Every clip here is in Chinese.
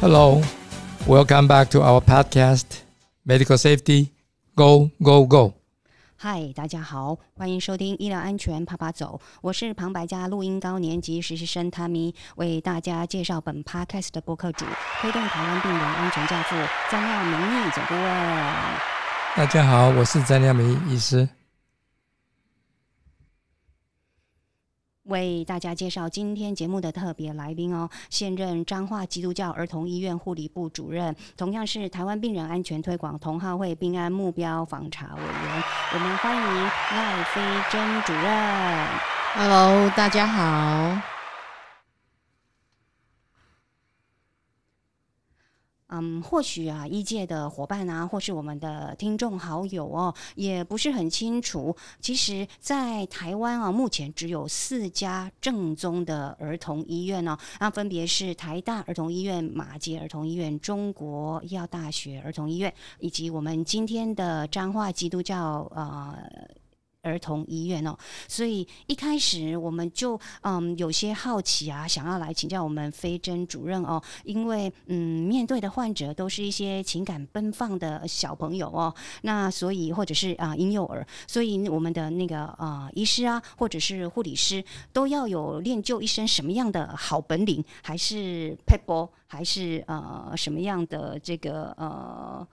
Hello, welcome back to our podcast, Medical Safety Go Go Go。嗨，大家好，欢迎收听医疗安全啪啪走，我是旁白家录音高年级实习生 Tammy，为大家介绍本 podcast 的播客主，推动台湾病人安全教父张耀明义总顾问。大家好，我是张亮明医师。为大家介绍今天节目的特别来宾哦，现任彰化基督教儿童医院护理部主任，同样是台湾病人安全推广同好会病安目标访查委员，我们欢迎赖飞珍主任。Hello，大家好。嗯，或许啊，一届的伙伴啊，或是我们的听众好友哦，也不是很清楚。其实，在台湾啊，目前只有四家正宗的儿童医院哦，那分别是台大儿童医院、马街儿童医院、中国医药大学儿童医院，以及我们今天的彰化基督教呃。儿童医院哦，所以一开始我们就嗯有些好奇啊，想要来请教我们飞珍主任哦，因为嗯面对的患者都是一些情感奔放的小朋友哦，那所以或者是啊婴幼儿，所以我们的那个啊医师啊或者是护理师都要有练就一身什么样的好本领，还是 p e b l 还是呃什么样的这个呃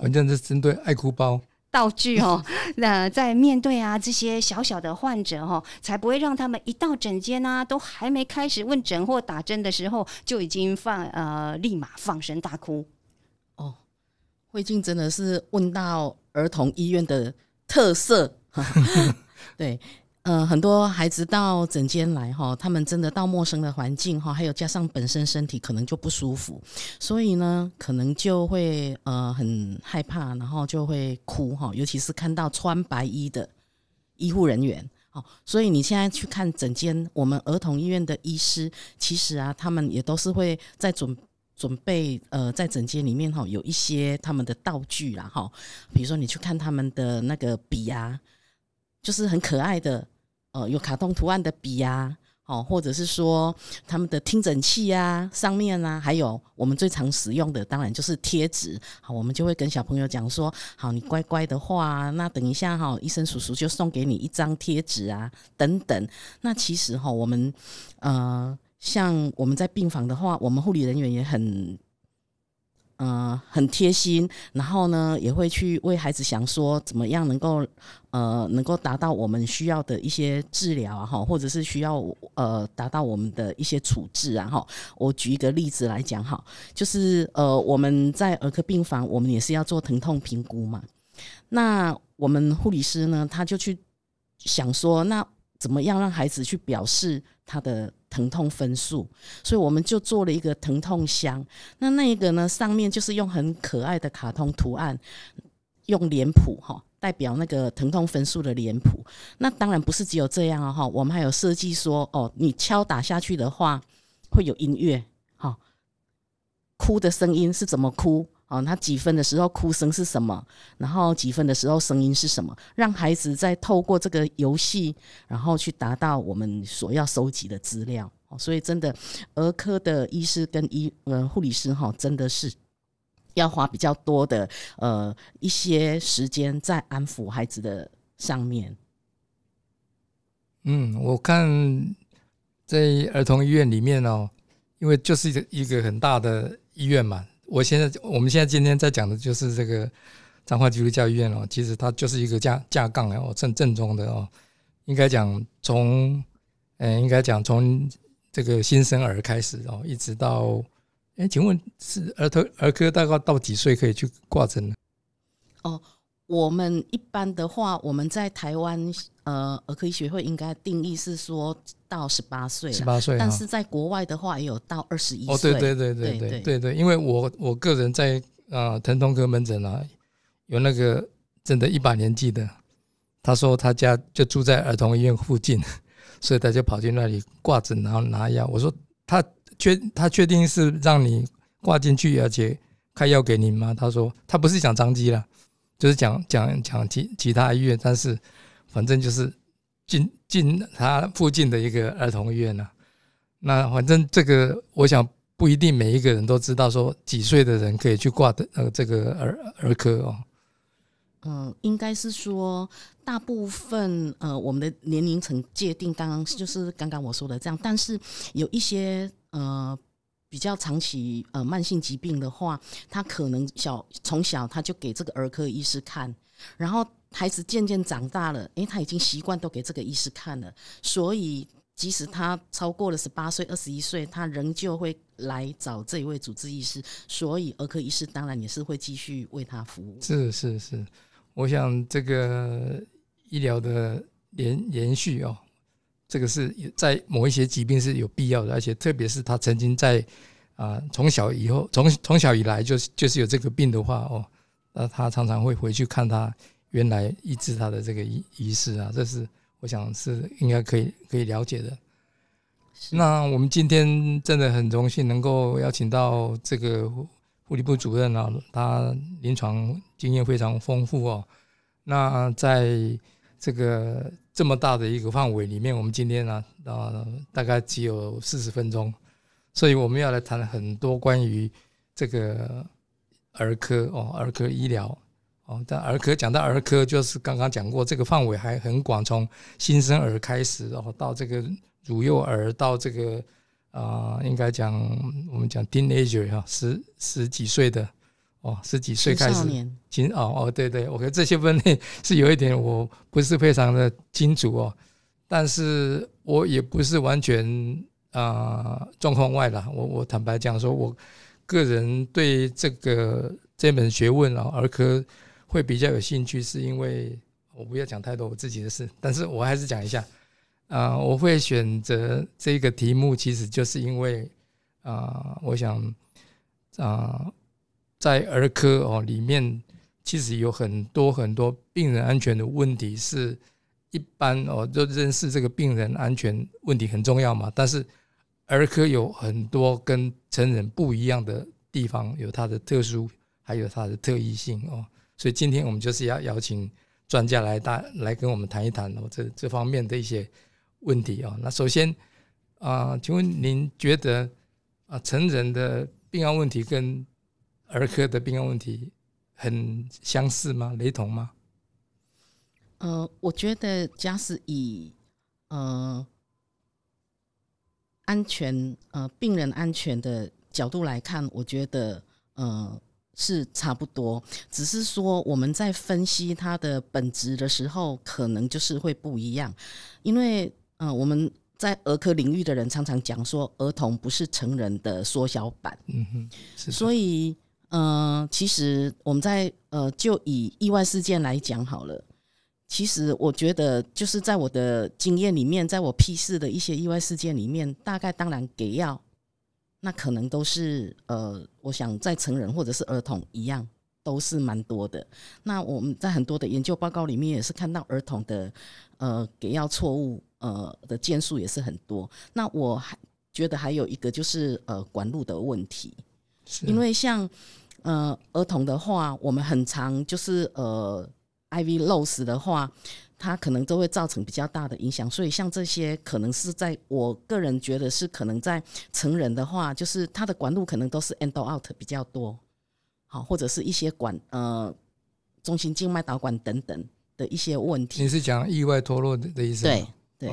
反正是针对爱哭包。道具哦，那在面对啊这些小小的患者哦，才不会让他们一到诊间啊，都还没开始问诊或打针的时候，就已经放呃立马放声大哭。哦，慧静真的是问到儿童医院的特色。对，呃，很多孩子到诊间来哈，他们真的到陌生的环境哈，还有加上本身身体可能就不舒服，所以呢，可能就会呃很害怕，然后就会哭哈，尤其是看到穿白衣的医护人员。哦，所以你现在去看诊间，我们儿童医院的医师，其实啊，他们也都是会在准准备呃，在诊间里面哈，有一些他们的道具啦哈，比如说你去看他们的那个笔啊，就是很可爱的，呃，有卡通图案的笔啊，哦，或者是说他们的听诊器啊，上面啊，还有我们最常使用的，当然就是贴纸。好，我们就会跟小朋友讲说，好，你乖乖的话，那等一下哈，医生叔叔就送给你一张贴纸啊，等等。那其实哈，我们呃，像我们在病房的话，我们护理人员也很。呃，很贴心，然后呢，也会去为孩子想说怎么样能够呃，能够达到我们需要的一些治疗啊，哈，或者是需要呃达到我们的一些处置啊，哈。我举一个例子来讲哈，就是呃，我们在儿科病房，我们也是要做疼痛评估嘛。那我们护理师呢，他就去想说，那怎么样让孩子去表示他的疼痛分数？所以我们就做了一个疼痛箱。那那一个呢，上面就是用很可爱的卡通图案，用脸谱哈，代表那个疼痛分数的脸谱。那当然不是只有这样啊哈，我们还有设计说，哦，你敲打下去的话会有音乐，哈，哭的声音是怎么哭？哦，他几分的时候哭声是什么？然后几分的时候声音是什么？让孩子在透过这个游戏，然后去达到我们所要收集的资料。哦，所以真的，儿科的医师跟医呃护理师哈，真的是要花比较多的呃一些时间在安抚孩子的上面。嗯，我看在儿童医院里面哦，因为就是一个一个很大的医院嘛。我现在我们现在今天在讲的就是这个彰化基督教医院哦，其实它就是一个架架杠哦，正正宗的哦，应该讲从，嗯，应该讲从这个新生儿开始哦，一直到，哎，请问是儿童儿科大概到几岁可以去挂诊呢？哦，我们一般的话，我们在台湾呃儿科医学会应该定义是说到十八岁，十八岁，但是在国外的话也有到二十一岁。哦，对对对对对对对，因为我我个人在啊疼痛科门诊啊，有那个真的一把年纪的，他说他家就住在儿童医院附近，所以他就跑去那里挂诊，然后拿药。我说他确他确定是让你挂进去，而且开药给您吗？他说他不是想张机啦，就是讲讲讲其其他医院，但是反正就是进进他附近的一个儿童医院呐、那反正这个我想不一定每一个人都知道说几岁的人可以去挂的呃这个儿儿科哦。嗯，应该是说大部分呃我们的年龄层界定刚刚就是刚刚我说的这样，但是有一些呃比较长期呃慢性疾病的话，他可能小从小他就给这个儿科医师看，然后孩子渐渐长大了，诶，他已经习惯都给这个医师看了，所以即使他超过了十八岁、二十一岁，他仍旧会来找这一位主治医师，所以儿科医师当然也是会继续为他服务。是是是。我想这个医疗的延延续哦，这个是在某一些疾病是有必要的，而且特别是他曾经在啊从小以后从从小以来就是就是有这个病的话哦，那他常常会回去看他原来医治他的这个医医师啊，这是我想是应该可以可以了解的。那我们今天真的很荣幸能够邀请到这个。护理部主任啊，他临床经验非常丰富哦。那在这个这么大的一个范围里面，我们今天呢，啊，大概只有四十分钟，所以我们要来谈很多关于这个儿科哦，儿科医疗哦。但儿科讲到儿科，就是刚刚讲过，这个范围还很广，从新生儿开始，然后到这个乳幼儿，到这个。啊，应该讲我们讲 teenager 哈，十十几岁的哦，十几岁开始，青哦哦，对对，我觉得这些分类是有一点我不是非常的清楚哦，但是我也不是完全啊状况外了。我我坦白讲说，我个人对这个这门学问啊，儿科会比较有兴趣，是因为我不要讲太多我自己的事，但是我还是讲一下。啊，我会选择这个题目，其实就是因为啊，我想啊，在儿科哦里面，其实有很多很多病人安全的问题，是一般哦就认识这个病人安全问题很重要嘛。但是儿科有很多跟成人不一样的地方，有它的特殊，还有它的特异性哦。所以今天我们就是要邀请专家来大来跟我们谈一谈哦这这方面的一些。问题哦，那首先啊，请问您觉得啊，成人的病案问题跟儿科的病案问题很相似吗？雷同吗？呃，我觉得，假使以呃安全呃病人安全的角度来看，我觉得呃是差不多，只是说我们在分析它的本质的时候，可能就是会不一样，因为。嗯，我们在儿科领域的人常常讲说，儿童不是成人的缩小版。嗯哼，所以，嗯，其实我们在呃，就以意外事件来讲好了。其实我觉得，就是在我的经验里面，在我批示的一些意外事件里面，大概当然给药，那可能都是呃，我想在成人或者是儿童一样，都是蛮多的。那我们在很多的研究报告里面也是看到儿童的呃给药错误。呃的件数也是很多，那我还觉得还有一个就是呃管路的问题，因为像呃儿童的话，我们很常就是呃 IV loss 的话，它可能都会造成比较大的影响，所以像这些可能是在我个人觉得是可能在成人的话，就是它的管路可能都是 endo out 比较多，好或者是一些管呃中心静脉导管等等的一些问题。你是讲意外脱落的的意思？对。对，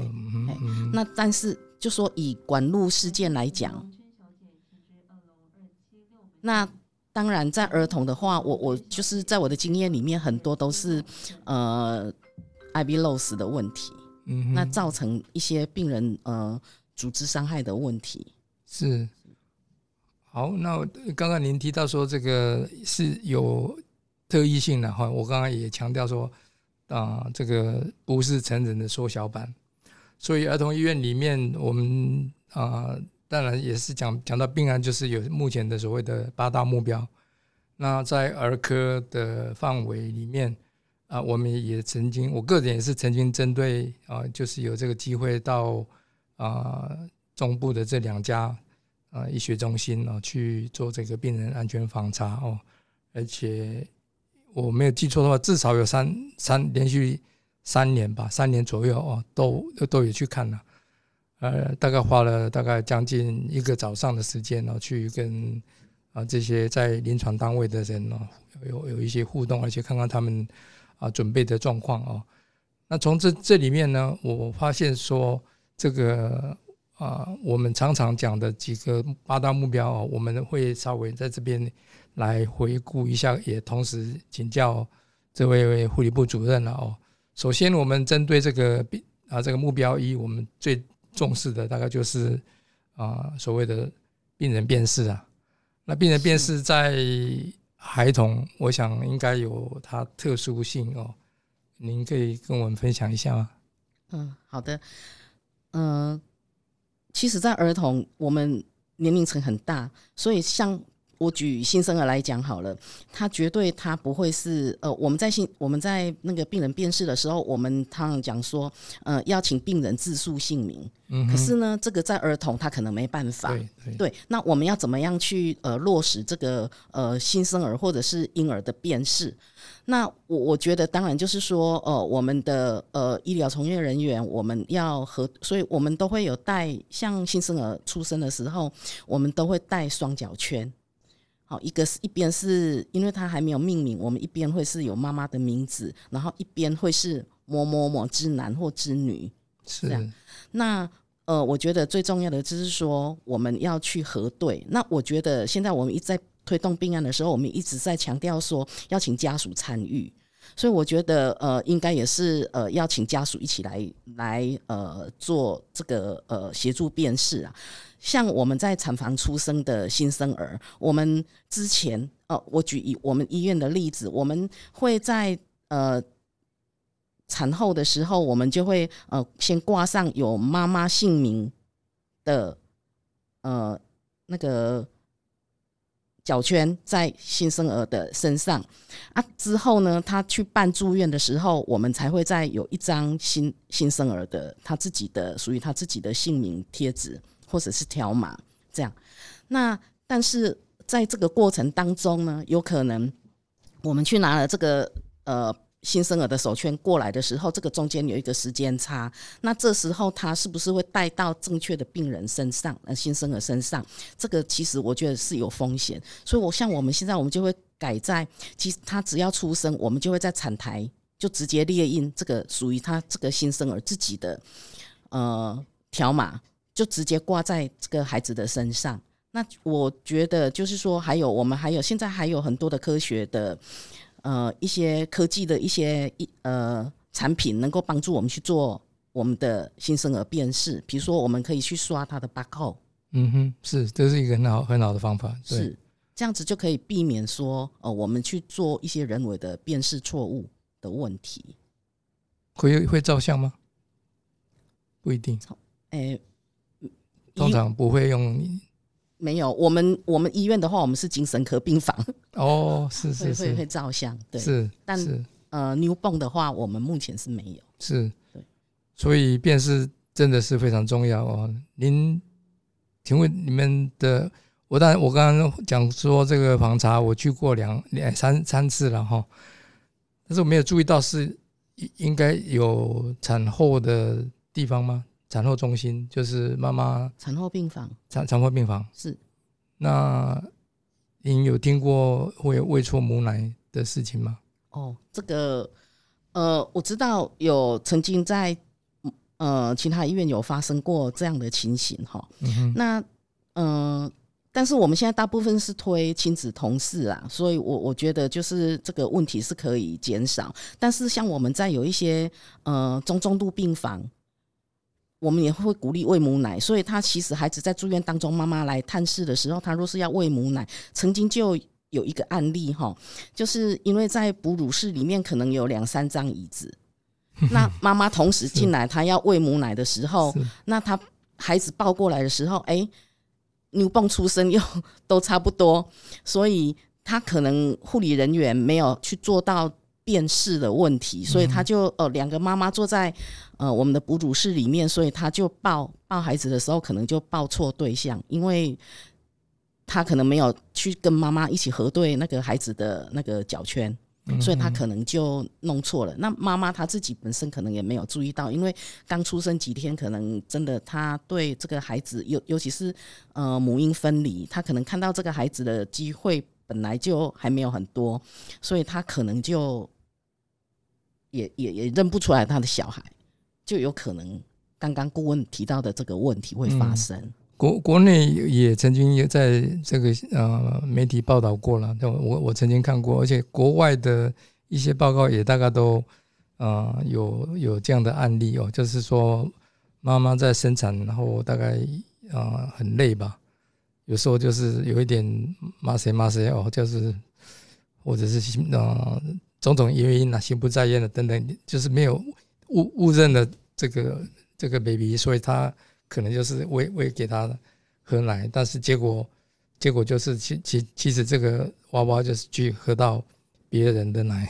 那但是就说以管路事件来讲，那当然在儿童的话，我我就是在我的经验里面，很多都是呃 IV loss 的问题，嗯，那造成一些病人呃组织伤害的问题。是，好，那刚刚您提到说这个是有特异性的哈，我刚刚也强调说啊，这个不是成人的缩小版。所以儿童医院里面，我们啊，当然也是讲讲到病案，就是有目前的所谓的八大目标。那在儿科的范围里面啊，我们也曾经，我个人也是曾经针对啊，就是有这个机会到啊中部的这两家啊医学中心啊去做这个病人安全访查哦，而且我没有记错的话，至少有三三连续。三年吧，三年左右哦，都都有去看了，呃，大概花了大概将近一个早上的时间呢，去跟啊这些在临床单位的人呢有有一些互动，而且看看他们啊准备的状况哦。那从这这里面呢，我发现说这个啊，我们常常讲的几个八大目标哦，我们会稍微在这边来回顾一下，也同时请教这位护理部主任了哦。首先，我们针对这个病啊这个目标一，我们最重视的大概就是啊所谓的病人辨识啊。那病人辨识在孩童，我想应该有它特殊性哦。您可以跟我们分享一下吗？嗯，好的。嗯，其实，在儿童，我们年龄层很大，所以像。我举新生儿来讲好了，他绝对他不会是呃，我们在新我们在那个病人辨识的时候，我们常常讲说，呃，要请病人自述姓名。嗯。可是呢，这个在儿童他可能没办法。对对。对，那我们要怎么样去呃落实这个呃新生儿或者是婴儿的辨识？那我我觉得当然就是说，呃，我们的呃医疗从业人员我们要和，所以我们都会有带，像新生儿出生的时候，我们都会带双脚圈。好，一个是一边是因为他还没有命名，我们一边会是有妈妈的名字，然后一边会是某某某之男或之女，是这样。那呃，我觉得最重要的就是说，我们要去核对。那我觉得现在我们一在推动病案的时候，我们一直在强调说要请家属参与，所以我觉得呃，应该也是呃，要请家属一起来来呃做这个呃协助辨识啊。像我们在产房出生的新生儿，我们之前哦，我举以我们医院的例子，我们会在呃产后的时候，我们就会呃先挂上有妈妈姓名的呃那个脚圈在新生儿的身上啊，之后呢，他去办住院的时候，我们才会再有一张新新生儿的他自己的属于他自己的姓名贴纸。或者是条码这样，那但是在这个过程当中呢，有可能我们去拿了这个呃新生儿的手圈过来的时候，这个中间有一个时间差，那这时候他是不是会带到正确的病人身上？呃，新生儿身上，这个其实我觉得是有风险，所以我像我们现在我们就会改在，其实他只要出生，我们就会在产台就直接列印这个属于他这个新生儿自己的呃条码。就直接挂在这个孩子的身上。那我觉得就是说，还有我们还有现在还有很多的科学的呃一些科技的一些一呃产品，能够帮助我们去做我们的新生儿辨识。比如说，我们可以去刷他的 barcode。嗯哼，是，这是一个很好很好的方法。是这样子就可以避免说，呃，我们去做一些人为的辨识错误的问题。会会照相吗？不一定。哎。通常不会用，没有。我们我们医院的话，我们是精神科病房。哦，是是是，会会照相，对。是，但是呃，newborn 的话，我们目前是没有。是，对。所以辨识真的是非常重要哦。您，请问你们的，我当然我刚刚讲说这个房查，我去过两两三三次了哈，但是我没有注意到是应该有产后的地方吗？产后中心就是妈妈产后病房，产产后病房是。那您有听过会喂错母奶的事情吗？哦，这个呃，我知道有曾经在呃其他医院有发生过这样的情形哈。那嗯，但是我们现在大部分是推亲子同事啊，所以我我觉得就是这个问题是可以减少。但是像我们在有一些呃中重度病房。我们也会鼓励喂母奶，所以他其实孩子在住院当中，妈妈来探视的时候，他若是要喂母奶，曾经就有一个案例哈，就是因为在哺乳室里面可能有两三张椅子，那妈妈同时进来，她要喂母奶的时候，那她孩子抱过来的时候，哎，牛泵出生又 都差不多，所以他可能护理人员没有去做到。辨识的问题，所以他就呃两个妈妈坐在呃我们的哺乳室里面，所以他就抱抱孩子的时候可能就抱错对象，因为他可能没有去跟妈妈一起核对那个孩子的那个脚圈，所以他可能就弄错了。那妈妈她自己本身可能也没有注意到，因为刚出生几天，可能真的她对这个孩子，尤尤其是呃母婴分离，她可能看到这个孩子的机会本来就还没有很多，所以她可能就也也也认不出来他的小孩，就有可能刚刚顾问提到的这个问题会发生。国国内也曾经也在这个呃媒体报道过了，我我曾经看过，而且国外的一些报告也大概都呃有有这样的案例哦，就是说妈妈在生产，然后大概呃很累吧，有时候就是有一点骂谁骂谁哦，就是或者是呃种种原因啊，心不在焉的等等，就是没有误误认了这个这个 baby，所以他。可能就是喂喂给他喝奶，但是结果结果就是其其其实这个娃娃就是去喝到别人的奶，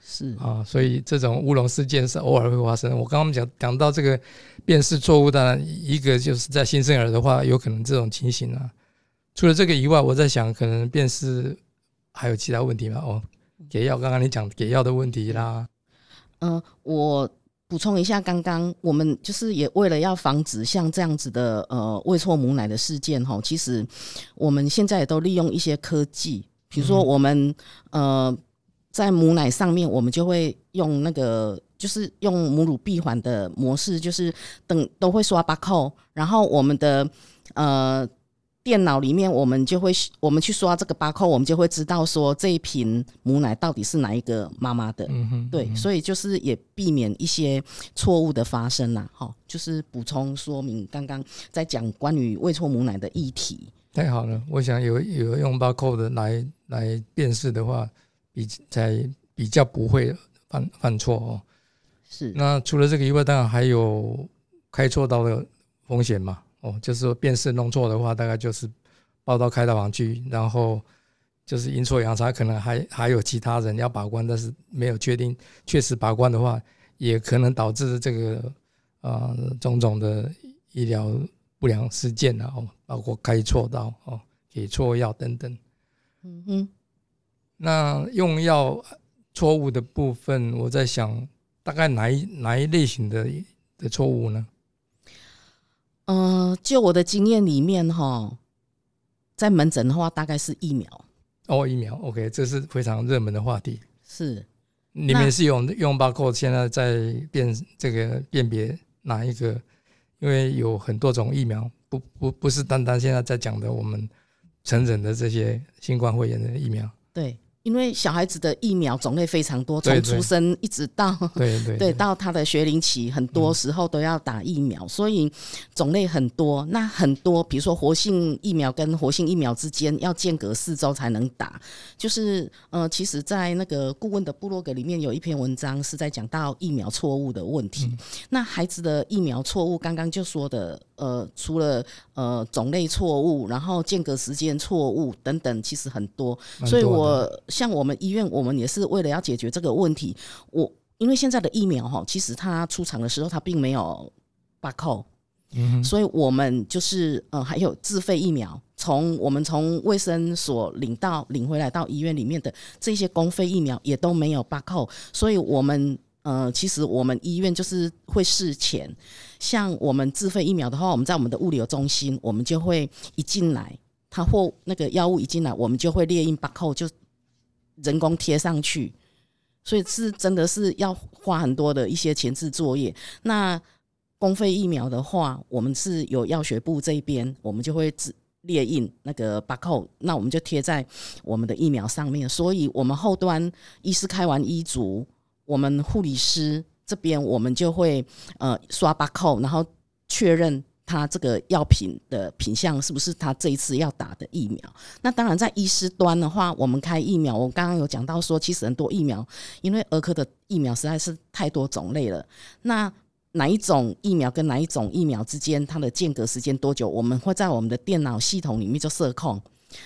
是啊，所以这种乌龙事件是偶尔会发生。我刚刚讲讲到这个辨识错误当然一个就是在新生儿的话，有可能这种情形啊。除了这个以外，我在想可能辨识还有其他问题吗？哦，给药，刚刚你讲给药的问题啦。嗯，我。补充一下，刚刚我们就是也为了要防止像这样子的呃喂错母奶的事件哈，其实我们现在也都利用一些科技，比如说我们呃在母奶上面，我们就会用那个就是用母乳闭环的模式，就是等都会刷八扣，然后我们的呃。电脑里面，我们就会我们去刷这个八扣，我们就会知道说这一瓶母奶到底是哪一个妈妈的。嗯哼，对，所以就是也避免一些错误的发生啦。哈，就是补充说明刚刚在讲关于喂错母奶的议题。太好了，我想有有用八扣的来来辨识的话，比才比较不会犯犯错哦。是。那除了这个以外，当然还有开错刀的风险嘛。哦，就是说辨识弄错的话，大概就是报到开刀房去，然后就是阴错阳差，可能还还有其他人要把关，但是没有确定确实把关的话，也可能导致这个呃种种的医疗不良事件啊，哦，包括开错刀哦，给错药等等。嗯哼，那用药错误的部分，我在想，大概哪一哪一类型的的错误呢？嗯，就我的经验里面哈，在门诊的话，大概是疫苗哦，疫苗 OK，这是非常热门的话题。是，你们是用用包括现在在辨这个辨别哪一个？因为有很多种疫苗，不不不是单单现在在讲的我们成人的这些新冠肺炎的疫苗。对。因为小孩子的疫苗种类非常多，从出生一直到对对对到他的学龄期，很多时候都要打疫苗，所以种类很多。那很多，比如说活性疫苗跟活性疫苗之间要间隔四周才能打。就是呃，其实，在那个顾问的部落格里面有一篇文章是在讲到疫苗错误的问题。那孩子的疫苗错误，刚刚就说的。呃，除了呃种类错误，然后间隔时间错误等等，其实很多。所以我像我们医院，我们也是为了要解决这个问题。我因为现在的疫苗哈，其实它出厂的时候它并没有把扣，嗯，所以我们就是呃还有自费疫苗，从我们从卫生所领到领回来到医院里面的这些公费疫苗也都没有把扣，所以我们。呃，其实我们医院就是会事前，像我们自费疫苗的话，我们在我们的物流中心，我们就会一进来，他或那个药物一进来，我们就会列印把扣，就人工贴上去，所以是真的是要花很多的一些前置作业。那公费疫苗的话，我们是有药学部这边，我们就会只列印那个把扣，那我们就贴在我们的疫苗上面，所以我们后端医师开完医嘱。我们护理师这边，我们就会呃刷八扣，然后确认他这个药品的品相是不是他这一次要打的疫苗。那当然，在医师端的话，我们开疫苗，我刚刚有讲到说，其实很多疫苗，因为儿科的疫苗实在是太多种类了。那哪一种疫苗跟哪一种疫苗之间，它的间隔时间多久？我们会在我们的电脑系统里面就设控。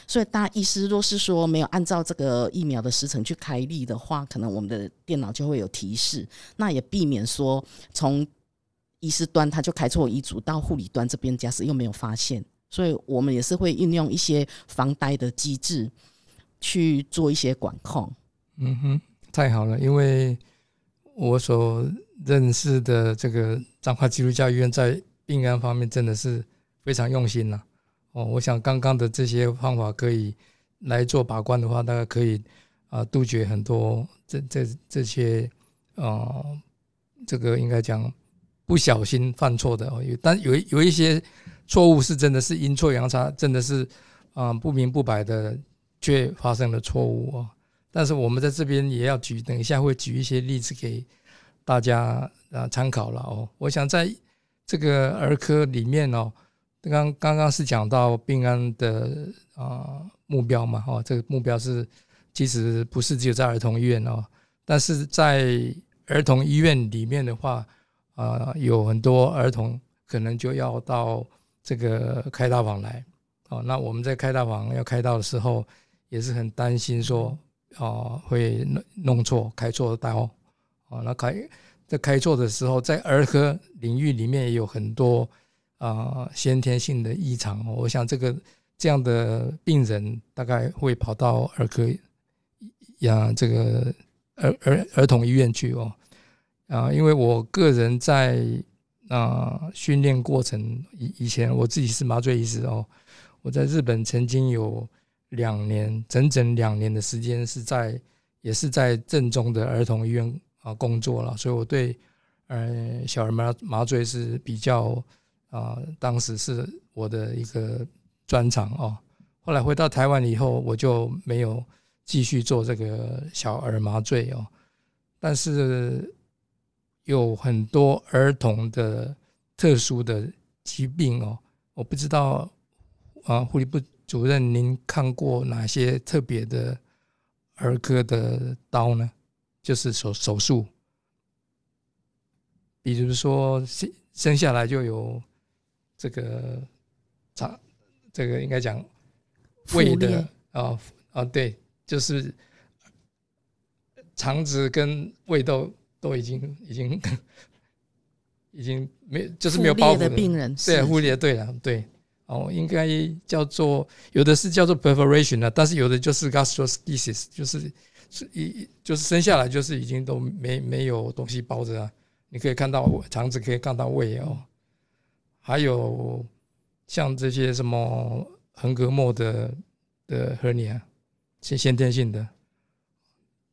所以，大医师若是说没有按照这个疫苗的时程去开立的话，可能我们的电脑就会有提示。那也避免说从医师端他就开错医嘱，到护理端这边假使又没有发现，所以我们也是会运用一些防呆的机制去做一些管控。嗯哼，太好了，因为我所认识的这个彰化基督教医院在病安方面真的是非常用心了。哦，我想刚刚的这些方法可以来做把关的话，大概可以啊杜绝很多这这这些啊这个应该讲不小心犯错的哦，但有有一些错误是真的是阴错阳差，真的是啊不明不白的却发生了错误哦。但是我们在这边也要举，等一下会举一些例子给大家啊参考了哦。我想在这个儿科里面哦。刚刚刚是讲到病安的啊目标嘛，哦，这个目标是其实不是只有在儿童医院哦，但是在儿童医院里面的话，啊，有很多儿童可能就要到这个开刀房来，哦，那我们在开刀房要开刀的时候，也是很担心说，哦，会弄弄错开错刀，哦，那开在开错的时候，在儿科领域里面也有很多。啊，先天性的异常，我想这个这样的病人大概会跑到儿科呀，这个儿儿儿童医院去哦。啊，因为我个人在啊训练过程以以前，我自己是麻醉医师哦，我在日本曾经有两年，整整两年的时间是在也是在正宗的儿童医院啊工作了，所以我对呃小儿麻麻醉是比较。啊，当时是我的一个专长哦。后来回到台湾以后，我就没有继续做这个小儿麻醉哦。但是有很多儿童的特殊的疾病哦，我不知道啊，护理部主任您看过哪些特别的儿科的刀呢？就是手手术，比如说生生下来就有。这个肠，这个应该讲胃的啊啊，对，就是肠子跟胃都都已经 已经已经没，就是没有包的病人，对，忽略对了，对，哦，应该叫做有的是叫做 perforation 啊，但是有的就是 gastroschisis，就是是一就是生下来就是已经都没没有东西包着啊，你可以看到肠子，可以看到胃哦。还有像这些什么横膈膜的的 hernia，，先先天性的，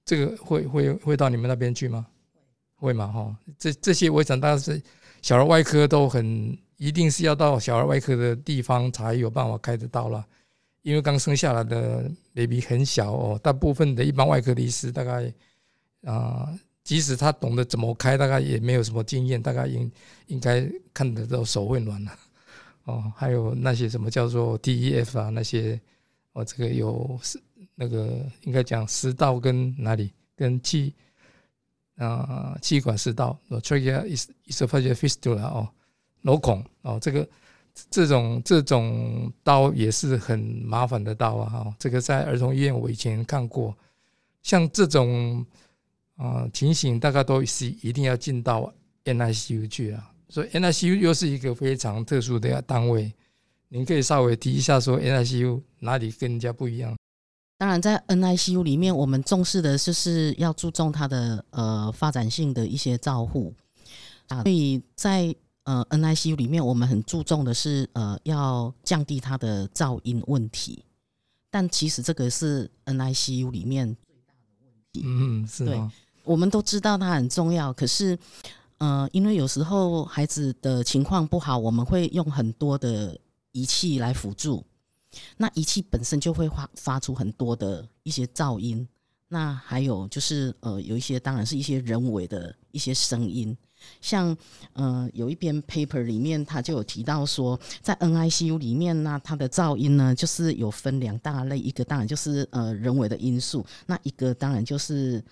这个会会会到你们那边去吗？会嘛？哈，这这些我想大家是小儿外科都很一定是要到小儿外科的地方才有办法开得到了，因为刚生下来的 baby 很小哦，大部分的一般外科的医师大概啊。即使他懂得怎么开，大概也没有什么经验，大概应应该看得到手会软了。哦，还有那些什么叫做 DEF 啊，那些哦，这个有是那个应该讲食道跟哪里跟气啊气管食道，trachea is esophageal fistula 哦，瘘孔哦，这个这种这种刀也是很麻烦的刀啊。哈，这个在儿童医院我以前看过，像这种。啊，情形大概都是一定要进到 NICU 去啊，所以 NICU 又是一个非常特殊的单位。您可以稍微提一下，说 NICU 哪里跟人家不一样？当然，在 NICU 里面，我们重视的就是要注重它的呃发展性的一些照护啊，所以在呃 NICU 里面，我们很注重的是呃要降低它的噪音问题。但其实这个是 NICU 里面最大的问题。嗯，是吗？我们都知道它很重要，可是，呃，因为有时候孩子的情况不好，我们会用很多的仪器来辅助，那仪器本身就会发发出很多的一些噪音。那还有就是，呃，有一些当然是一些人为的一些声音，像，呃，有一篇 paper 里面，他就有提到说，在 NICU 里面呢，它的噪音呢，就是有分两大类，一个当然就是呃人为的因素，那一个当然就是。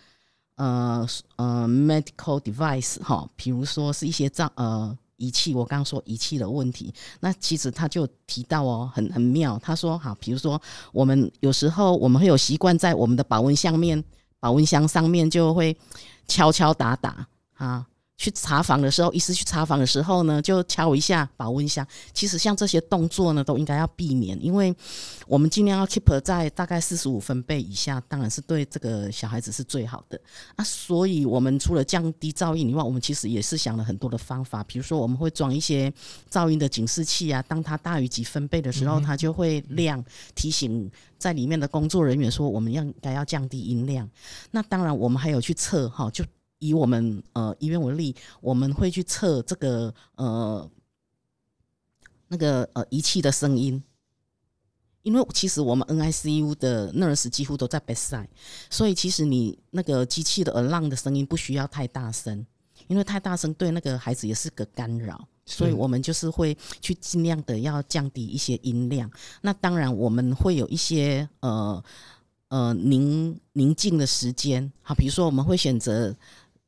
呃呃，medical device 哈，比如说是一些噪呃仪器，我刚刚说仪器的问题，那其实他就提到哦，很很妙。他说哈，比如说我们有时候我们会有习惯在我们的保温箱面、保温箱上面就会敲敲打打啊，去查房的时候，医师去查房的时候呢，就敲一下保温箱。其实像这些动作呢，都应该要避免，因为我们尽量要 keep 在大概四十五分贝以下，当然是对这个小孩子是最好的啊。所以，我们除了降低噪音以外，我们其实也是想了很多的方法，比如说我们会装一些噪音的警示器啊，当它大于几分贝的时候，它就会亮提醒在里面的工作人员说我们要该要降低音量。那当然，我们还有去测哈，就。以我们呃医院为例，我们会去测这个呃那个呃仪器的声音，因为其实我们 NICU 的 nurse 几乎都在 bedside，所以其实你那个机器的 alarm 的声音不需要太大声，因为太大声对那个孩子也是个干扰，所以我们就是会去尽量的要降低一些音量。那当然我们会有一些呃呃宁宁静的时间，好，比如说我们会选择。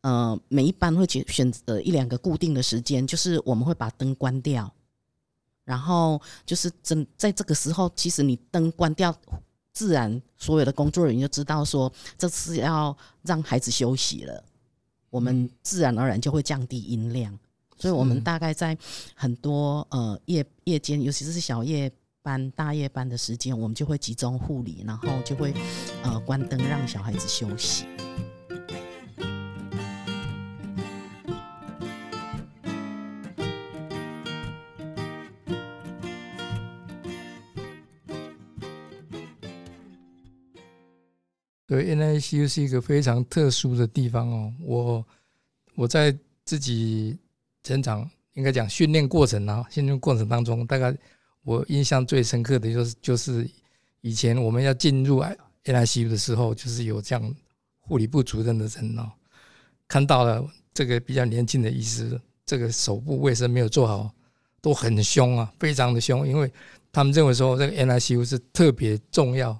呃，每一班会选选择一两个固定的时间，就是我们会把灯关掉，然后就是真在这个时候，其实你灯关掉，自然所有的工作人员就知道说这次要让孩子休息了，我们自然而然就会降低音量。所以，我们大概在很多呃夜夜间，尤其是小夜班、大夜班的时间，我们就会集中护理，然后就会呃关灯让小孩子休息。对，NICU 是一个非常特殊的地方哦。我我在自己成长，应该讲训练过程啊，训练过程当中，大概我印象最深刻的就是就是以前我们要进入 NICU 的时候，就是有这样护理部主任的人哦，看到了这个比较年轻的医师，这个手部卫生没有做好，都很凶啊，非常的凶，因为他们认为说这个 NICU 是特别重要。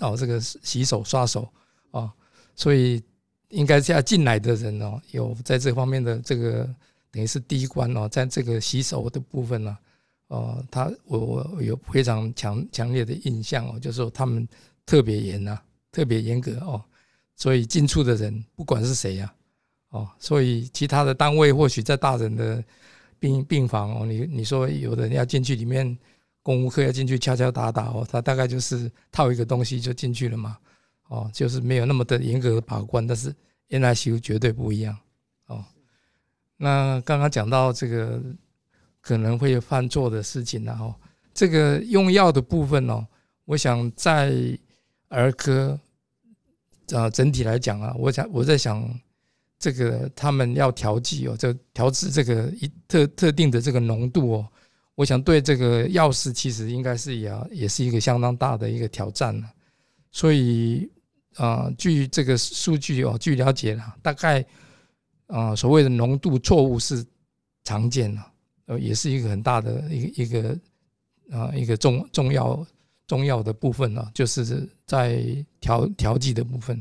哦，这个洗手刷手啊，所以应该是要进来的人哦，有在这方面的这个等于是第一关哦，在这个洗手的部分呢，哦，他我我有非常强强烈的印象哦，就是说他们特别严呐，特别严格哦，所以进出的人不管是谁呀，哦，所以其他的单位或许在大人的病病房哦，你你说有人要进去里面。公务科要进去敲敲打打哦，他大概就是套一个东西就进去了嘛，哦，就是没有那么的严格的把关，但是 NICU 绝对不一样哦。那刚刚讲到这个可能会犯错的事情，然后这个用药的部分哦，我想在儿科啊整体来讲啊，我想我在想这个他们要调剂哦，这调制这个一特特定的这个浓度哦。我想对这个药师其实应该是也也是一个相当大的一个挑战了，所以啊，据这个数据哦，据了解了，大概啊所谓的浓度错误是常见的，呃，也是一个很大的一个一个啊一个重重要重要的部分呢，就是在调调剂的部分。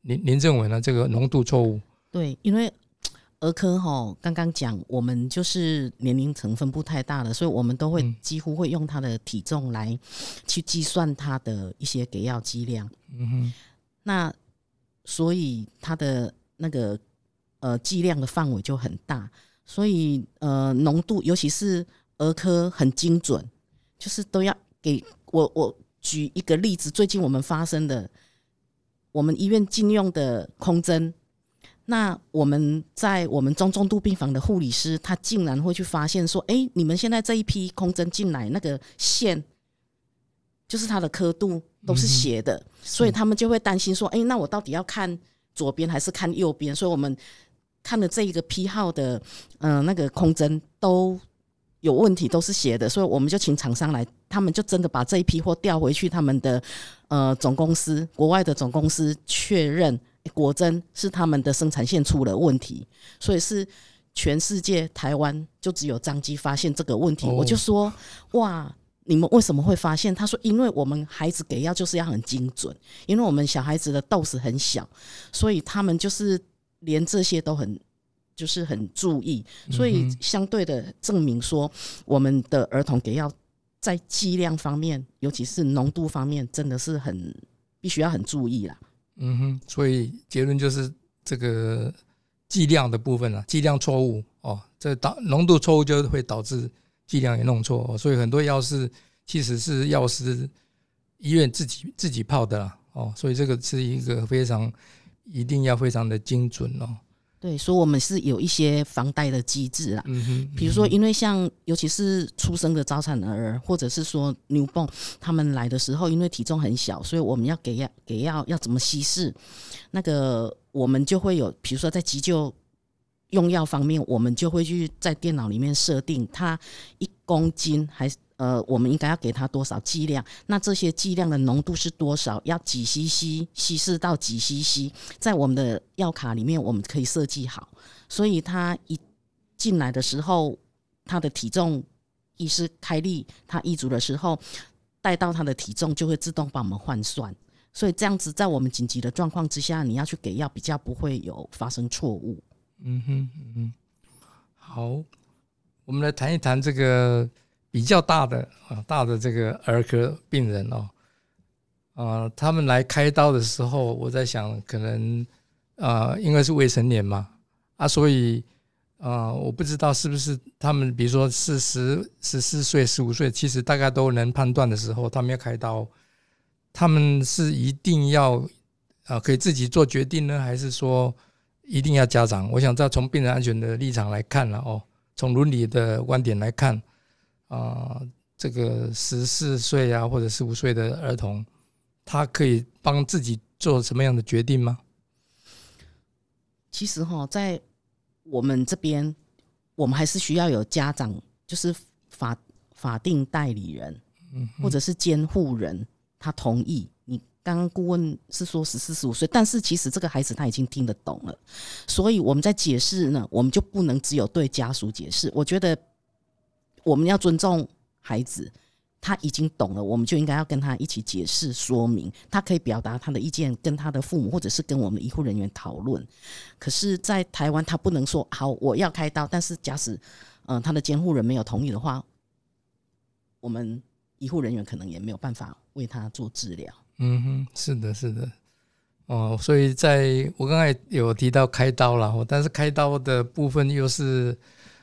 您您认为呢？这个浓度错误？对，因为。儿科哈，刚刚讲我们就是年龄层分布太大了，所以我们都会几乎会用他的体重来去计算他的一些给药剂量。嗯哼，那所以他的那个呃剂量的范围就很大，所以呃浓度尤其是儿科很精准，就是都要给我我举一个例子，最近我们发生的，我们医院禁用的空针。那我们在我们中重度病房的护理师，他竟然会去发现说：“哎，你们现在这一批空针进来，那个线就是它的刻度都是斜的，所以他们就会担心说：‘哎，那我到底要看左边还是看右边？’所以我们看的这一个批号的，嗯，那个空针都有问题，都是斜的，所以我们就请厂商来，他们就真的把这一批货调回去他们的呃总公司，国外的总公司确认。”果真是他们的生产线出了问题，所以是全世界台湾就只有张基发现这个问题。我就说哇，你们为什么会发现？他说因为我们孩子给药就是要很精准，因为我们小孩子的豆子很小，所以他们就是连这些都很就是很注意，所以相对的证明说我们的儿童给药在剂量方面，尤其是浓度方面，真的是很必须要很注意啦。嗯哼，所以结论就是这个剂量的部分啊，剂量错误哦，这导浓度错误就会导致剂量也弄错哦，所以很多药是其实是药师医院自己自己泡的啦哦，所以这个是一个非常一定要非常的精准哦。对，所以我们是有一些防贷的机制啦。嗯哼，比如说，因为像尤其是出生的早产儿，或者是说 newborn，他们来的时候，因为体重很小，所以我们要给药给药要怎么稀释？那个我们就会有，比如说在急救用药方面，我们就会去在电脑里面设定，它一公斤还是。呃，我们应该要给它多少剂量？那这些剂量的浓度是多少？要几 CC 稀释到几 CC？在我们的药卡里面，我们可以设计好。所以他一进来的时候，他的体重医师开立他医嘱的时候，带到他的体重就会自动帮我们换算。所以这样子，在我们紧急的状况之下，你要去给药，比较不会有发生错误。嗯哼，嗯哼，好，我们来谈一谈这个。比较大的啊，大的这个儿科病人哦，啊，他们来开刀的时候，我在想，可能啊，应该是未成年嘛，啊，所以啊，我不知道是不是他们，比如说是十十四岁、十五岁，其实大概都能判断的时候，他们要开刀，他们是一定要啊，可以自己做决定呢，还是说一定要家长？我想知道从病人安全的立场来看了哦，从伦理的观点来看。啊，这个十四岁啊，或者十五岁的儿童，他可以帮自己做什么样的决定吗？其实哈，在我们这边，我们还是需要有家长，就是法法定代理人，嗯，或者是监护人，他同意。你刚刚顾问是说十四十五岁，但是其实这个孩子他已经听得懂了，所以我们在解释呢，我们就不能只有对家属解释。我觉得。我们要尊重孩子，他已经懂了，我们就应该要跟他一起解释说明，他可以表达他的意见，跟他的父母或者是跟我们医护人员讨论。可是，在台湾，他不能说好我要开刀，但是假使嗯他的监护人没有同意的话，我们医护人员可能也没有办法为他做治疗。嗯哼，是的，是的，哦，所以在我刚才有提到开刀了，但是开刀的部分又是。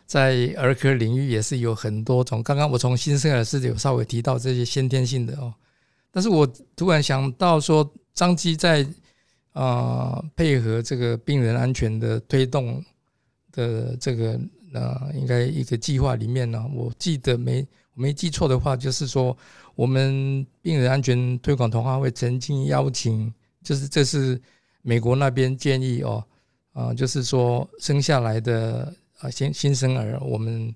在儿科领域也是有很多种。刚刚我从新生儿是有稍微提到这些先天性的哦，但是我突然想到说，张基在啊配合这个病人安全的推动的这个呃，应该一个计划里面呢，我记得没没记错的话，就是说我们病人安全推广同话会曾经邀请，就是这是美国那边建议哦，啊，就是说生下来的。啊，新新生儿，我们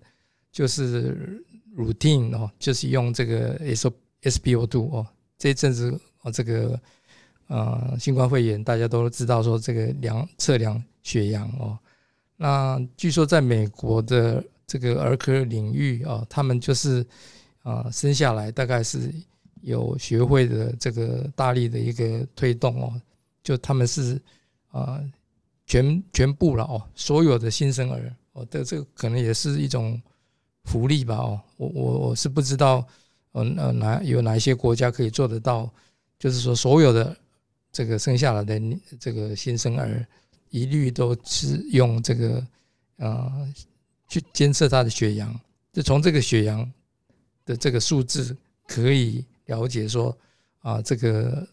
就是 routine 哦，就是用这个 S SPO2 哦，这一阵子哦，这个呃新冠肺炎大家都知道说这个量测量血氧哦，那据说在美国的这个儿科领域啊，他们就是啊生下来大概是有学会的这个大力的一个推动哦，就他们是啊全全部了哦，所有的新生儿。哦，的这个可能也是一种福利吧？哦，我我我是不知道，嗯呃哪有哪一些国家可以做得到？就是说，所有的这个生下来的这个新生儿，一律都是用这个呃去监测他的血氧，就从这个血氧的这个数字可以了解说啊，这个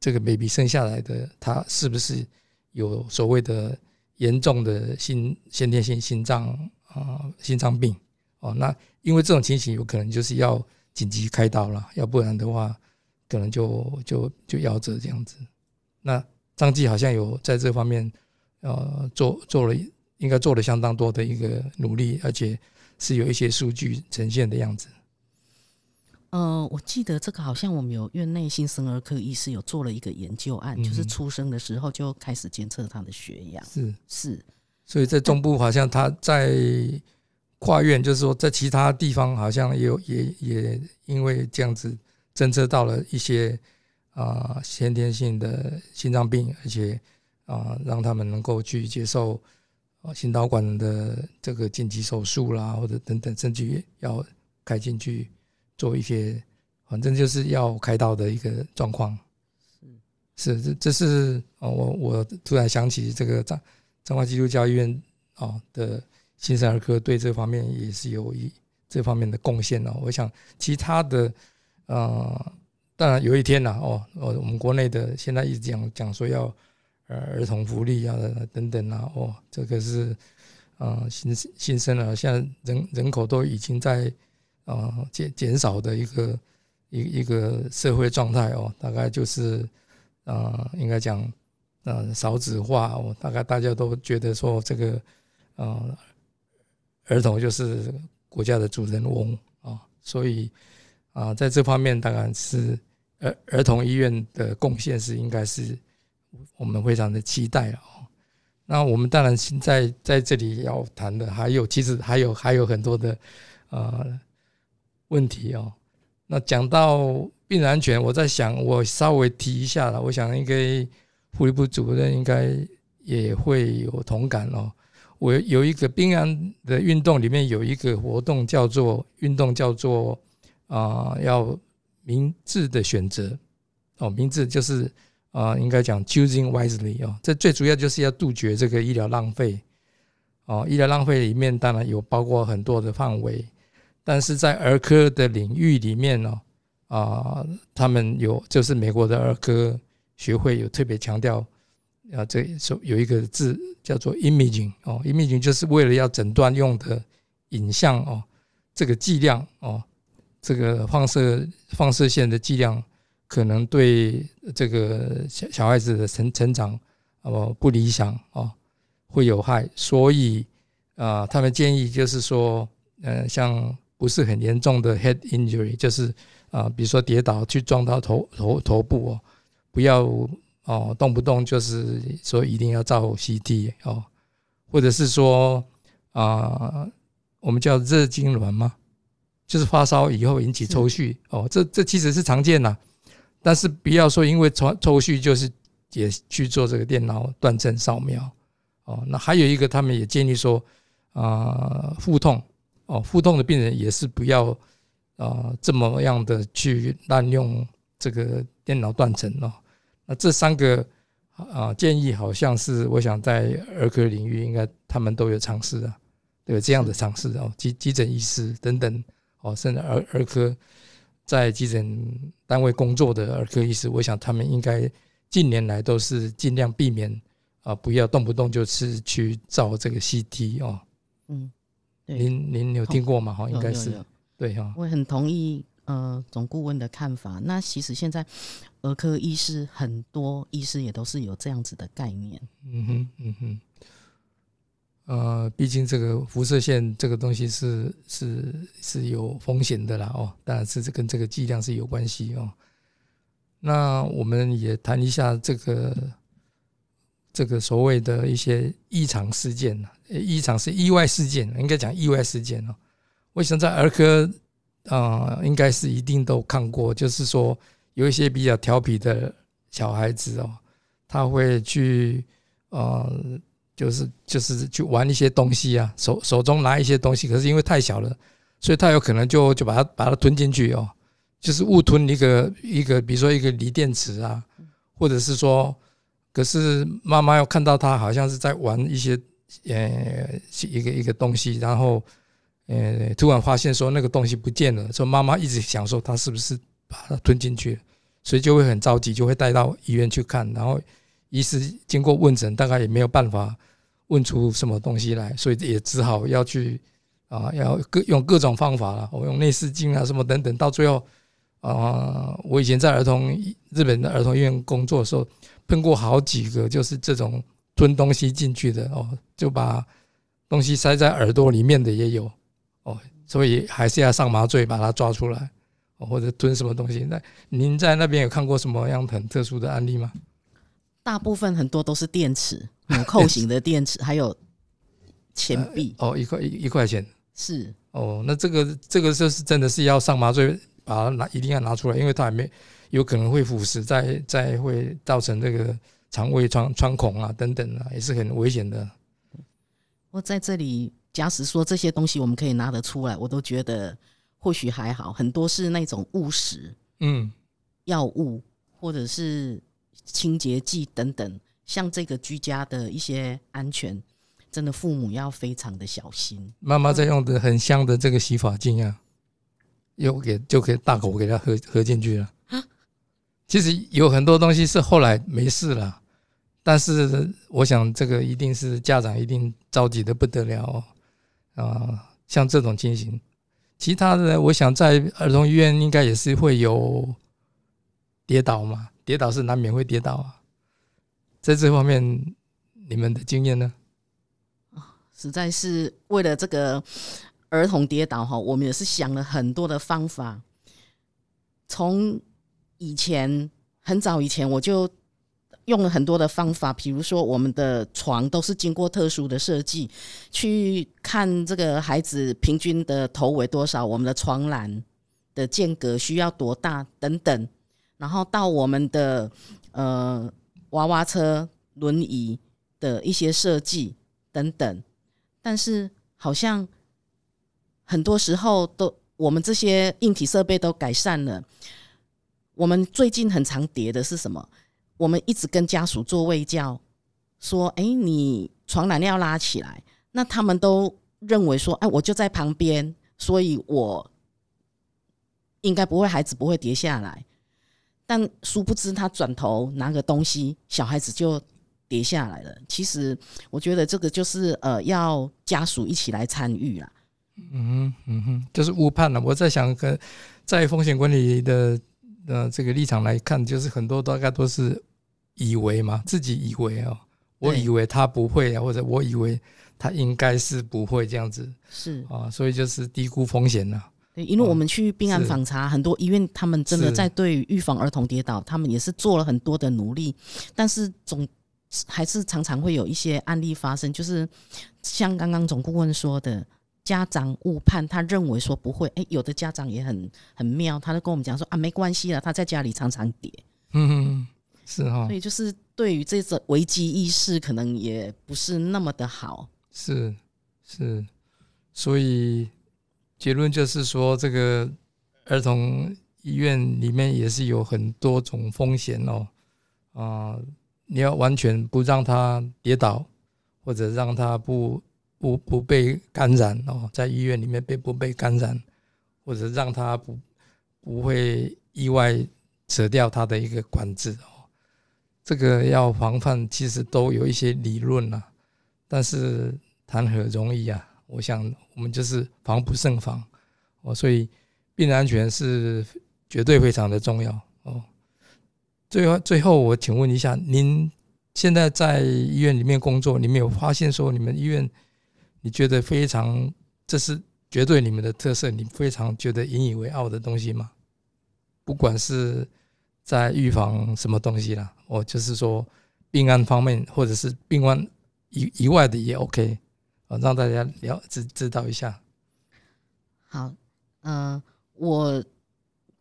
这个 baby 生下来的他是不是有所谓的。严重的心先天性心脏啊心脏病哦，那因为这种情形有可能就是要紧急开刀了，要不然的话可能就就就夭折这样子。那张继好像有在这方面呃做做了应该做了相当多的一个努力，而且是有一些数据呈现的样子。呃，我记得这个好像我们有院内新生儿科医师有做了一个研究案，就是出生的时候就开始监测他的血氧。是是，所以在中部好像他在跨院，就是说在其他地方好像也有也也因为这样子侦测到了一些啊先天性的心脏病，而且啊让他们能够去接受啊心导管的这个紧急手术啦，或者等等，甚至于要开进去。做一些，反正就是要开刀的一个状况，是是这这是哦，我我突然想起这个彰彰化基督教医院哦的新生儿科对这方面也是有一这方面的贡献哦。我想其他的呃，当然有一天呢哦哦，我们国内的现在一直讲讲说要呃儿童福利啊等等啊哦，这个是呃新新生儿现在人人口都已经在啊减减少的一个一一个社会状态哦，大概就是呃应该讲。呃，少子化，哦大概大家都觉得说这个，呃，儿童就是国家的主人翁啊，所以啊，在这方面当然是儿儿童医院的贡献是应该是我们非常的期待哦。那我们当然现在在这里要谈的还有，其实还有还有很多的呃问题哦。那讲到病人安全，我在想，我稍微提一下了，我想应该。护理部主任应该也会有同感哦。我有一个冰安的运动，里面有一个活动叫做运动叫做啊，要明智的选择哦，明智就是啊，应该讲 choosing wisely 哦。这最主要就是要杜绝这个医疗浪费哦。医疗浪费里面当然有包括很多的范围，但是在儿科的领域里面呢啊，他们有就是美国的儿科。学会有特别强调，啊，这说有一个字叫做 imaging 哦，imaging 就是为了要诊断用的影像哦，这个剂量哦，这个放射放射线的剂量可能对这个小小孩子的成成长哦不理想哦，会有害，所以啊，他们建议就是说，嗯，像不是很严重的 head injury，就是啊，比如说跌倒去撞到头头头部哦。不要哦，动不动就是说一定要照 CT 哦，或者是说啊，我们叫热痉挛吗？就是发烧以后引起抽搐哦，这这其实是常见的，但是不要说因为抽抽搐就是也去做这个电脑断层扫描哦。那还有一个，他们也建议说啊，腹痛哦，腹痛的病人也是不要啊这么样的去滥用这个电脑断层哦。那这三个啊建议，好像是我想在儿科领域，应该他们都有尝试的，有这样的尝试哦。急急诊医师等等哦，甚至儿儿科在急诊单位工作的儿科医师，我想他们应该近年来都是尽量避免啊，不要动不动就是去照这个 CT 哦。嗯，您您有听过吗？哈，应该是对哈。我很同意呃总顾问的看法。那其实现在。儿科医师很多，医师也都是有这样子的概念。嗯哼，嗯哼。呃，毕竟这个辐射线这个东西是是是有风险的啦，哦，当然是跟这个剂量是有关系哦。那我们也谈一下这个这个所谓的一些异常事件呢异常是意外事件，应该讲意外事件哦。我想在儿科啊，应该是一定都看过，就是说。有一些比较调皮的小孩子哦，他会去呃，就是就是去玩一些东西啊，手手中拿一些东西，可是因为太小了，所以他有可能就就把它把它吞进去哦，就是误吞一个一个，比如说一个锂电池啊，或者是说，可是妈妈要看到他好像是在玩一些呃一个一个东西，然后呃突然发现说那个东西不见了，说妈妈一直想说他是不是把它吞进去。所以就会很着急，就会带到医院去看，然后医师经过问诊，大概也没有办法问出什么东西来，所以也只好要去啊，要各用各种方法了，我用内视镜啊什么等等，到最后啊，我以前在儿童日本的儿童医院工作的时候，碰过好几个就是这种吞东西进去的哦，就把东西塞在耳朵里面的也有哦，所以还是要上麻醉把它抓出来。或者吞什么东西？那您在那边有看过什么样很特殊的案例吗？大部分很多都是电池，纽扣型的电池，还有钱币。哦，一块一一块钱是哦。那这个这个就是真的是要上麻醉，把它拿一定要拿出来，因为它还没有可能会腐蚀，再再会造成这个肠胃穿穿孔啊等等啊，也是很危险的。我在这里，假使说这些东西我们可以拿得出来，我都觉得。或许还好，很多是那种误食，嗯，药物或者是清洁剂等等，像这个居家的一些安全，真的父母要非常的小心。妈妈在用的很香的这个洗发精啊，又给就可以大口给他喝喝进去了。其实有很多东西是后来没事了，但是我想这个一定是家长一定着急的不得了啊！像这种情形，其他的我想在儿童医院应该也是会有跌倒嘛，跌倒是难免会跌倒啊。在这方面，你们的经验呢？实在是为了这个儿童跌倒哈，我们也是想了很多的方法，从。以前很早以前，我就用了很多的方法，比如说我们的床都是经过特殊的设计，去看这个孩子平均的头围多少，我们的床栏的间隔需要多大等等，然后到我们的呃娃娃车、轮椅的一些设计等等，但是好像很多时候都我们这些硬体设备都改善了。我们最近很常叠的是什么？我们一直跟家属做卫教，说：“哎，你床栏要拉起来。”那他们都认为说：“哎，我就在旁边，所以我应该不会，孩子不会跌下来。”但殊不知，他转头拿个东西，小孩子就跌下来了。其实，我觉得这个就是呃，要家属一起来参与啦。嗯哼嗯哼，就是误判了。我在想，跟在风险管理的。呃，这个立场来看，就是很多大概都是以为嘛，自己以为哦，我以为他不会啊，或者我以为他应该是不会这样子，是啊，所以就是低估风险了。对，因为我们去病案访查，很多医院他们真的在对于预防儿童跌倒，他们也是做了很多的努力，但是总还是常常会有一些案例发生，就是像刚刚总顾问说的。家长误判，他认为说不会，哎，有的家长也很很妙，他就跟我们讲说啊，没关系了，他在家里常常跌，嗯，是哈，所以就是对于这种危机意识，可能也不是那么的好，是是，所以结论就是说，这个儿童医院里面也是有很多种风险哦，啊，你要完全不让他跌倒，或者让他不。不不被感染哦，在医院里面被不被感染，或者让他不不会意外扯掉他的一个管子哦，这个要防范，其实都有一些理论呐，但是谈何容易啊！我想我们就是防不胜防哦，所以病人安全是绝对非常的重要哦。最后最后，我请问一下，您现在在医院里面工作，你们有发现说你们医院？你觉得非常，这是绝对你们的特色，你非常觉得引以为傲的东西吗？不管是在预防什么东西啦，我就是说病案方面，或者是病案以以外的也 OK，啊，让大家了知知道一下。好，嗯，我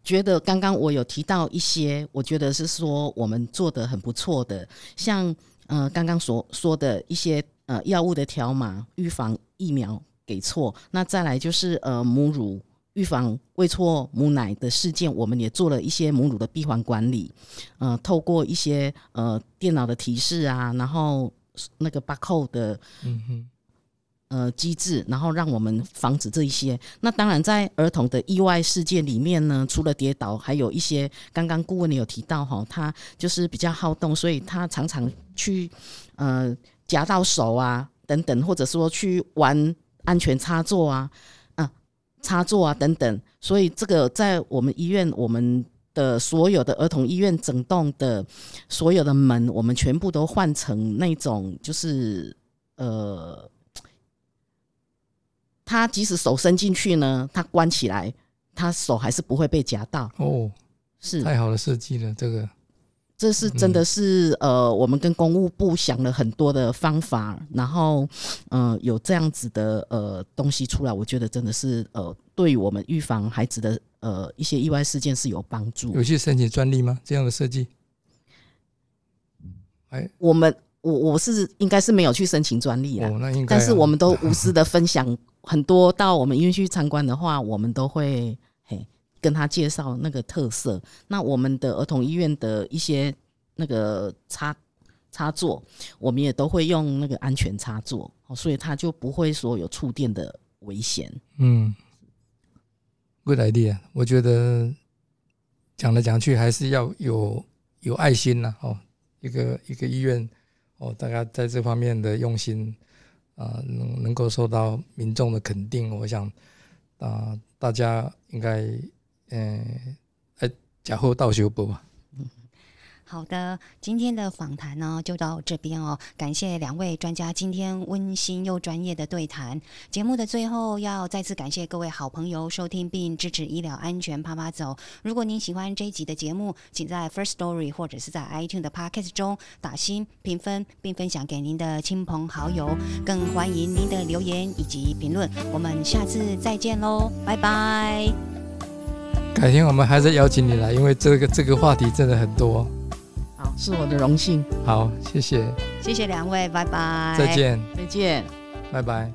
觉得刚刚我有提到一些，我觉得是说我们做的很不错的，像呃刚刚所说的一些。呃，药物的条码，预防疫苗给错。那再来就是呃，母乳预防喂错母奶的事件，我们也做了一些母乳的闭环管理。呃，透过一些呃电脑的提示啊，然后那个 barcode 的嗯哼呃机制，然后让我们防止这一些。那当然，在儿童的意外事件里面呢，除了跌倒，还有一些刚刚顾问你有提到哈，他就是比较好动，所以他常常去呃。夹到手啊，等等，或者说去玩安全插座啊，啊，插座啊，等等。所以这个在我们医院，我们的所有的儿童医院整栋的所有的门，我们全部都换成那种，就是呃，他即使手伸进去呢，他关起来，他手还是不会被夹到。哦，是太好的设计了，这个。这是真的是呃，我们跟公务部想了很多的方法，然后嗯，有这样子的呃东西出来，我觉得真的是呃，对于我们预防孩子的呃一些意外事件是有帮助。有去申请专利吗？这样的设计？哎，我们我我是应该是没有去申请专利啊，那应该。但是我们都无私的分享很多，到我们医院去参观的话，我们都会嘿。跟他介绍那个特色，那我们的儿童医院的一些那个插插座，我们也都会用那个安全插座，所以他就不会说有触电的危险。嗯，good idea。我觉得讲来讲去还是要有有爱心呐，哦，一个一个医院哦，大家在这方面的用心啊，能能够受到民众的肯定，我想啊，大家应该嗯，哎，假后倒修补。好的，今天的访谈呢就到这边哦。感谢两位专家今天温馨又专业的对谈。节目的最后要再次感谢各位好朋友收听并支持医疗安全啪啪走。如果您喜欢这一集的节目，请在 First Story 或者是在 iTunes 的 Podcast 中打新评分，并分享给您的亲朋好友。更欢迎您的留言以及评论。我们下次再见喽，拜拜。改天我们还是邀请你来，因为这个这个话题真的很多。好是我的荣幸。好，谢谢，谢谢两位，拜拜，再见，再见，拜拜。